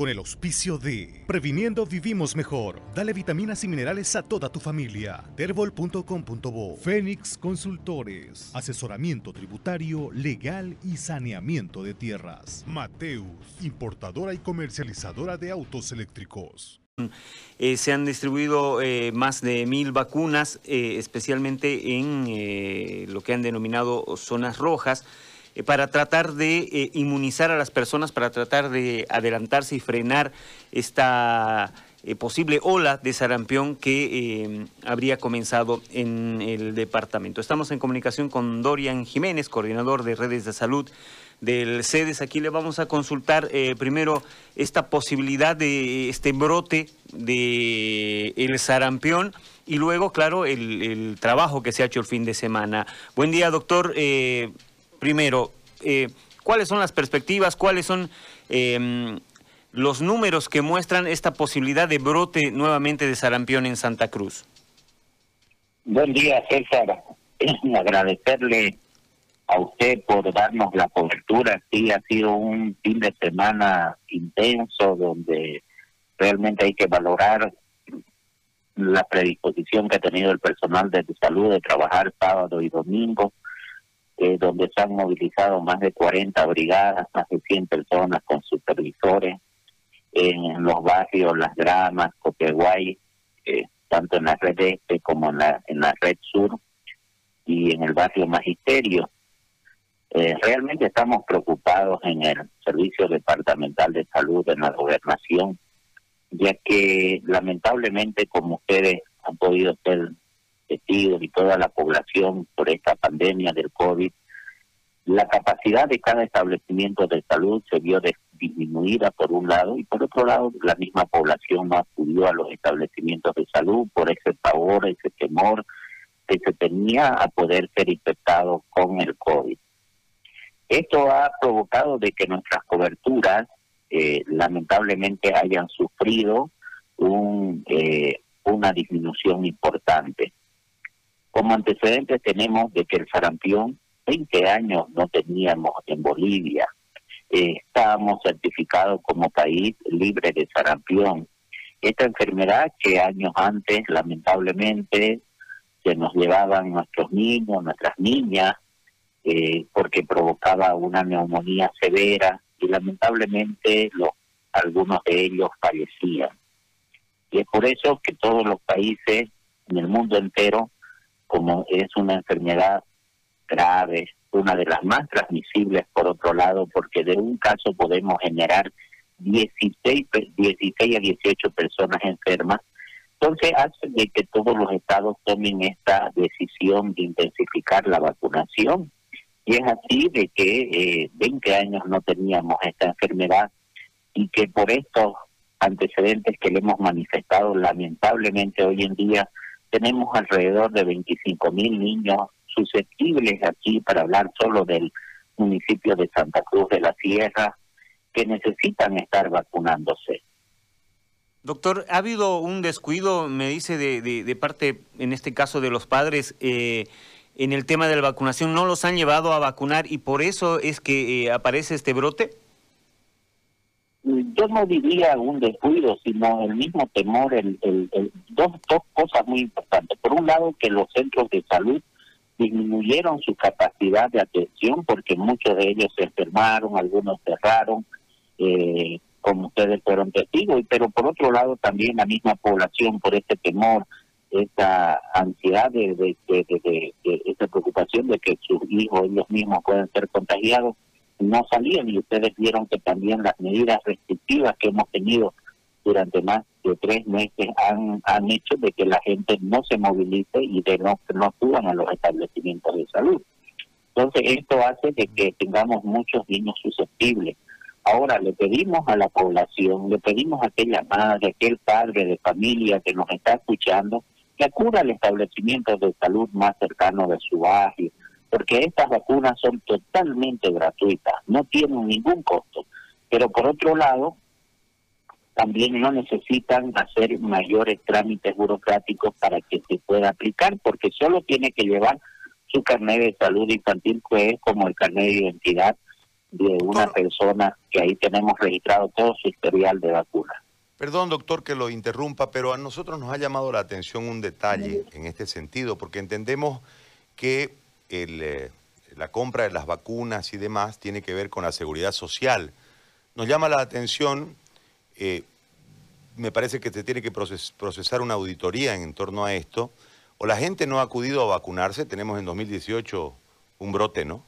con el auspicio de Previniendo Vivimos Mejor. Dale vitaminas y minerales a toda tu familia. Terbol.com.bo Fénix Consultores. Asesoramiento tributario, legal y saneamiento de tierras. Mateus, importadora y comercializadora de autos eléctricos. Eh, se han distribuido eh, más de mil vacunas, eh, especialmente en lo que han denominado zonas rojas. Eh, para tratar de eh, inmunizar a las personas, para tratar de adelantarse y frenar esta eh, posible ola de sarampión que habría comenzado en el departamento. Estamos en comunicación con Dorian Jiménez, coordinador de redes de salud del CEDES. Aquí le vamos a consultar primero esta posibilidad de este brote de el sarampión y luego, claro, el, trabajo que se ha hecho el fin de semana. Buen día, doctor primero, eh, ¿cuáles son las perspectivas? ¿Cuáles son em, los números que muestran esta posibilidad de brote nuevamente de sarampión en Santa Cruz? Buen día, César. Agradecerle a usted por darnos la cobertura. Sí, ha sido un fin de semana intenso donde realmente hay que valorar la predisposición que ha tenido el personal de salud de trabajar sábado y domingo eh, donde se han movilizado más de 40 brigadas, más de 100 personas con supervisores en los barrios Las Gramas, Copeguay, eh, tanto en la red este como en la, en la red sur y en el barrio Magisterio. Eh, realmente estamos preocupados en el Servicio Departamental de Salud en la gobernación, ya que lamentablemente, como ustedes han podido ser y toda la población por esta pandemia del COVID, la capacidad de cada establecimiento de salud se vio disminuida por un lado y por otro lado la misma población no acudió a los establecimientos de salud por ese pavor, ese temor que se tenía a poder ser infectado con el COVID. Esto ha provocado de que nuestras coberturas eh, lamentablemente hayan sufrido un, eh, una disminución importante. Como antecedentes tenemos de que el sarampión, 20 años no teníamos en Bolivia. Eh, estábamos certificados como país libre de sarampión. Esta enfermedad que años antes, lamentablemente, se nos llevaban nuestros niños, nuestras niñas, eh, porque provocaba una neumonía severa y lamentablemente los, algunos de ellos fallecían. Y es por eso que todos los países en el mundo entero como es una enfermedad grave, una de las más transmisibles por otro lado, porque de un caso podemos generar 16, 16 a 18 personas enfermas. Entonces hace de que todos los estados tomen esta decisión de intensificar la vacunación. Y es así de que eh, 20 años no teníamos esta enfermedad y que por estos antecedentes que le hemos manifestado lamentablemente hoy en día tenemos alrededor de 25 mil niños susceptibles aquí para hablar solo del municipio de Santa Cruz de la Sierra que necesitan estar vacunándose. Doctor, ¿ha habido un descuido, me dice, de, de, parte, en este caso, de los padres eh, en el tema de la vacunación? ¿No los han llevado a vacunar y por eso es que eh, aparece este brote? Yo no diría un descuido, sino el mismo temor, el, el, dos, dos cosas muy importantes. Por un lado, que los centros de salud disminuyeron su capacidad de atención porque muchos de ellos se enfermaron, algunos cerraron, eh, como ustedes fueron testigos, pero por otro lado también la misma población por este temor, esta ansiedad de, de, de, de, esta preocupación de que sus hijos ellos mismos pueden ser contagiados, no salían y ustedes vieron que también las medidas restrictivas que hemos tenido durante más de tres meses han, han hecho de que la gente no se movilice y de no, no acudan a los establecimientos de salud. Entonces esto hace de que tengamos muchos niños susceptibles. Ahora le pedimos a la población, le pedimos a aquella madre, aquel padre de familia que nos está escuchando, que acuda al establecimiento de salud más cercano de su barrio, porque estas vacunas son totalmente gratuitas, no tienen ningún costo. Pero por otro lado, también no necesitan hacer mayores trámites burocráticos para que se pueda aplicar, porque solo tiene que llevar su carnet de salud infantil, que es como el carnet de identidad de una persona que ahí tenemos registrado todo su historial de vacuna. Perdón, doctor, que lo interrumpa, pero a nosotros nos ha llamado la atención un detalle en este sentido, porque entendemos que eh, la compra de las vacunas y demás tiene que ver con la seguridad social. Nos llama la atención, eh, me parece que se tiene que procesar una auditoría en, torno a esto, o la gente no ha acudido a vacunarse, tenemos en 2018 un brote, ¿no?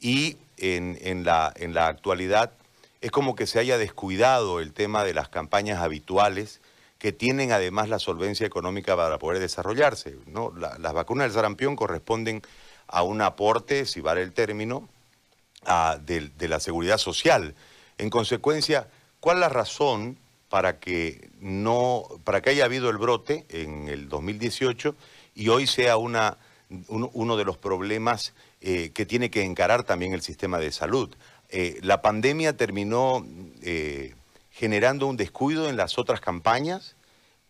Y en, la, en la actualidad es como que se haya descuidado el tema de las campañas habituales que tienen además la solvencia económica para poder desarrollarse. ¿no? las vacunas del sarampión corresponden a un aporte, si vale el término, de, la seguridad social. En consecuencia, ¿cuál es la razón para que, no, para que haya habido el brote en el 2018 y hoy sea una, uno de los problemas eh, que tiene que encarar también el sistema de salud? Eh, ¿la pandemia terminó eh, generando un descuido en las otras campañas?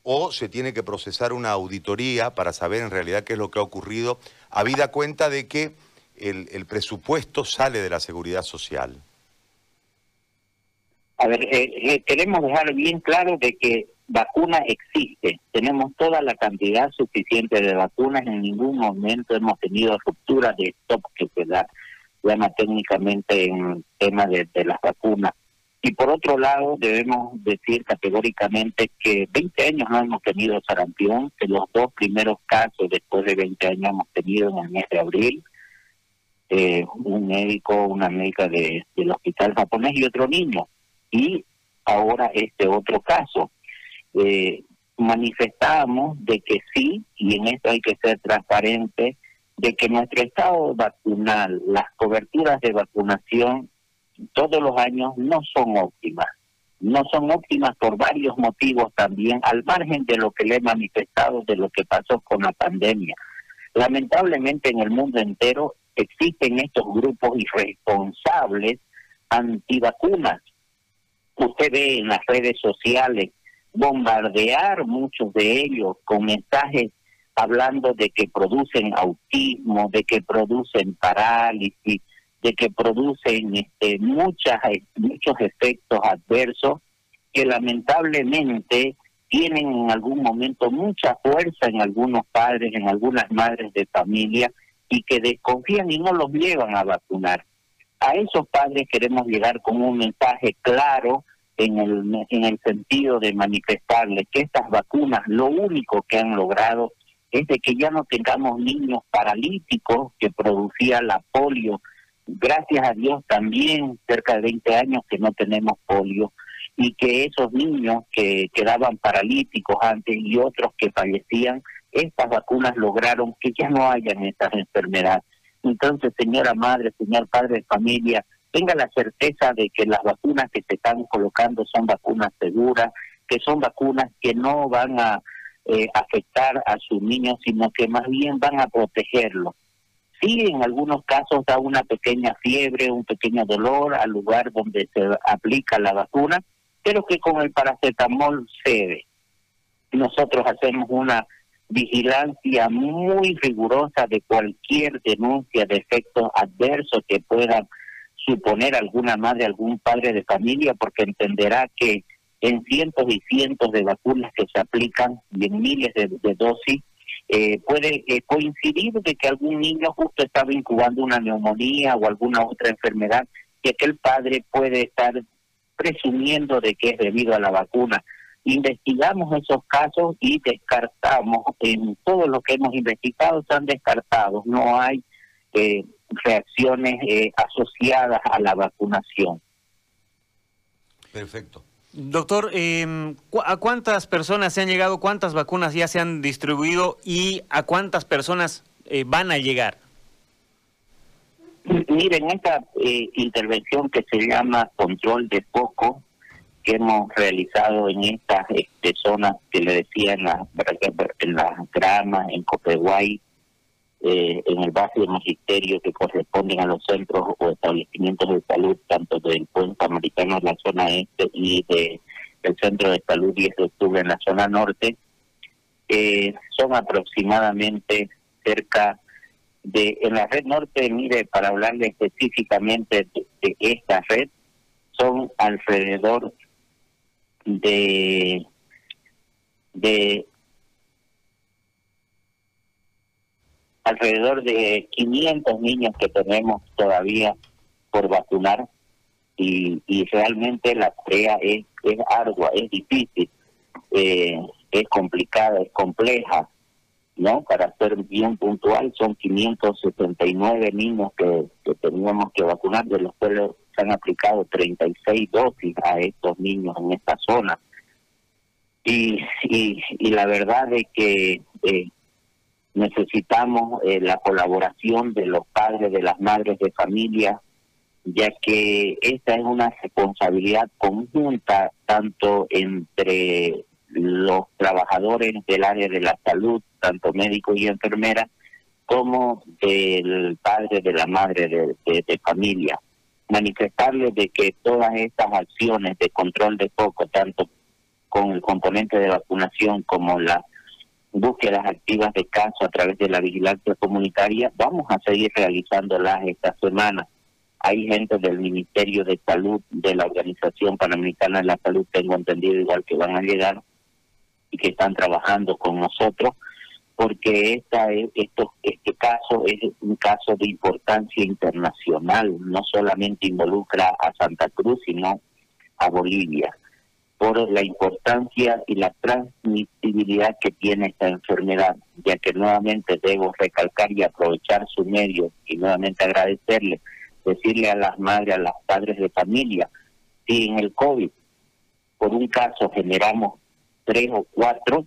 ¿O se tiene que procesar una auditoría para saber en realidad qué es lo que ha ocurrido, habida cuenta de que el, presupuesto sale de la seguridad social? A ver, eh, queremos dejar bien claro de que vacuna existe. Tenemos toda la cantidad suficiente de vacunas. En ningún momento hemos tenido ruptura de stock que se llama técnicamente en tema de, las vacunas. Y por otro lado, debemos decir categóricamente que 20 años no hemos tenido sarampión, que los dos primeros casos después de 20 años hemos tenido en el mes de abril, eh, un médico, una médica de, del hospital japonés y otro niño. Y ahora este otro caso. Eh, manifestamos de que sí, y en esto hay que ser transparente, de que nuestro estado vacunal, las coberturas de vacunación todos los años no son óptimas. No son óptimas por varios motivos también, al margen de lo que le he manifestado de lo que pasó con la pandemia. Lamentablemente en el mundo entero existen estos grupos irresponsables antivacunas. Usted ve en las redes sociales bombardear muchos de ellos con mensajes hablando de que producen autismo, de que producen parálisis, de que producen este, muchas, muchos efectos adversos que lamentablemente tienen en algún momento mucha fuerza en algunos padres, en algunas madres de familia y que desconfían y no los llevan a vacunar. A esos padres queremos llegar con un mensaje claro en el, en el sentido de manifestarles que estas vacunas lo único que han logrado es de que ya no tengamos niños paralíticos que producía la polio. Gracias a Dios también cerca de 20 años que no tenemos polio y que esos niños que quedaban paralíticos antes y otros que fallecían, estas vacunas lograron que ya no hayan estas enfermedades. Entonces, señora madre, señor padre de familia, tenga la certeza de que las vacunas que se están colocando son vacunas seguras, que son vacunas que no van a eh, afectar a sus niños, sino que más bien van a protegerlos. Sí, en algunos casos da una pequeña fiebre, un pequeño dolor al lugar donde se aplica la vacuna, pero que con el paracetamol cede. Nosotros hacemos una vigilancia muy rigurosa de cualquier denuncia de efectos adversos que puedan suponer alguna madre, algún padre de familia, porque entenderá que en cientos y cientos de vacunas que se aplican y en miles de, dosis, eh, puede eh, coincidir de que algún niño justo estaba incubando una neumonía o alguna otra enfermedad y aquel padre puede estar presumiendo de que es debido a la vacuna. Investigamos esos casos y descartamos, en todo lo que hemos investigado están descartados, no hay eh, reacciones asociadas a la vacunación. Perfecto. Doctor, eh, ¿a cuántas personas se han llegado, cuántas vacunas ya se han distribuido y a cuántas personas eh, van a llegar? Miren, esta eh, intervención que se llama control de foco, que hemos realizado en estas este, zonas que le decía en la, en la grama, en Copeguay, eh, en el base de magisterio que corresponden a los centros o establecimientos de salud, tanto del puente americano en la zona este y de, del centro de salud 10 de octubre en la zona norte, eh, son aproximadamente cerca de en la red norte, mire, para hablarle específicamente de, esta red, son alrededor de de alrededor de 500 niños que tenemos todavía por vacunar y, y realmente la tarea es, ardua, es difícil, eh, es complicada, es compleja, ¿no? Para ser bien puntual, son 579 niños que, que teníamos que vacunar, de los cuales se han aplicado 36 dosis a estos niños en esta zona. Y, y, y la verdad es que eh, necesitamos eh, la colaboración de los padres, de las madres de familia, ya que esta es una responsabilidad conjunta tanto entre los trabajadores del área de la salud, tanto médicos y enfermeras, como del padre, de la madre de, familia. Manifestarles de que todas estas acciones de control de foco, tanto con el componente de vacunación como las búsquedas activas de casos a través de la vigilancia comunitaria, vamos a seguir realizándolas esta semana. Hay gente del Ministerio de Salud, de la Organización Panamericana de la Salud, tengo entendido igual que van a llegar y que están trabajando con nosotros, porque esta es, esto, este caso es un caso de importancia internacional, no solamente involucra a Santa Cruz, sino a Bolivia, por la importancia y la transmisibilidad que tiene esta enfermedad, ya que nuevamente debo recalcar y aprovechar su medio y nuevamente agradecerle decirle a las madres, a los padres de familia, si en el COVID, por un caso generamos tres o cuatro,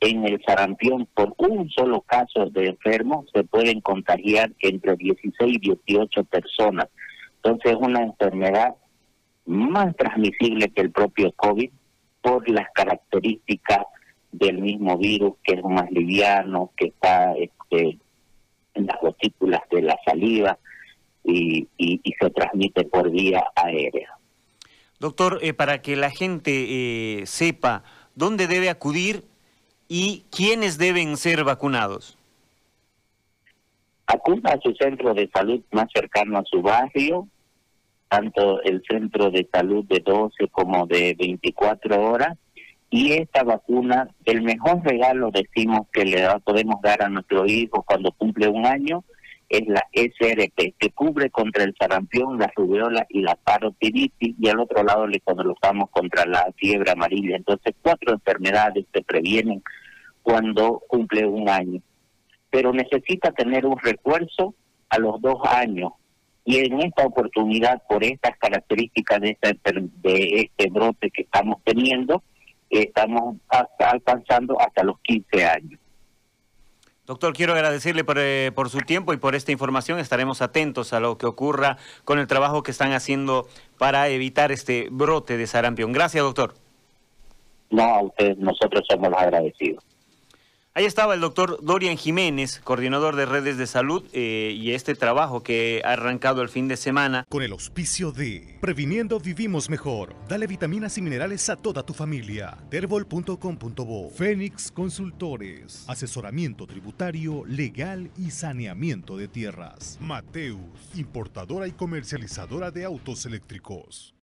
en el sarampión, por un solo caso de enfermo, se pueden contagiar entre 16 y 18 personas. Entonces es una enfermedad más transmisible que el propio COVID por las características del mismo virus, que es más liviano, que está este, en las gotículas de la saliva, y, se transmite por vía aérea. Doctor, eh, para que la gente eh, sepa dónde debe acudir y quiénes deben ser vacunados. Acuda a su centro de salud más cercano a su barrio, tanto el centro de salud de 12 como de 24 horas. Y esta vacuna, el mejor regalo decimos que le podemos dar a nuestro hijo cuando cumple un año, es la SRP, que cubre contra el sarampión, la rubiola y la parotiditis, y al otro lado le colocamos contra la fiebre amarilla. Entonces, cuatro enfermedades se previenen cuando cumple un año. Pero necesita tener un refuerzo a los dos años. Y en esta oportunidad, por estas características de, de este brote que estamos teniendo, estamos alcanzando hasta los 15 años. Doctor, quiero agradecerle eh, por, su tiempo y por esta información. Estaremos atentos a lo que ocurra con el trabajo que están haciendo para evitar este brote de sarampión. Gracias, doctor. No, a usted, nosotros somos los agradecidos. Ahí estaba el doctor Dorian Jiménez, coordinador de redes de salud eh, y este trabajo que ha arrancado el fin de semana. Con el auspicio de Previniendo Vivimos Mejor. Dale vitaminas y minerales a toda tu familia. Terbol.com.bo Fénix Consultores. Asesoramiento tributario, legal y saneamiento de tierras. Mateus, importadora y comercializadora de autos eléctricos.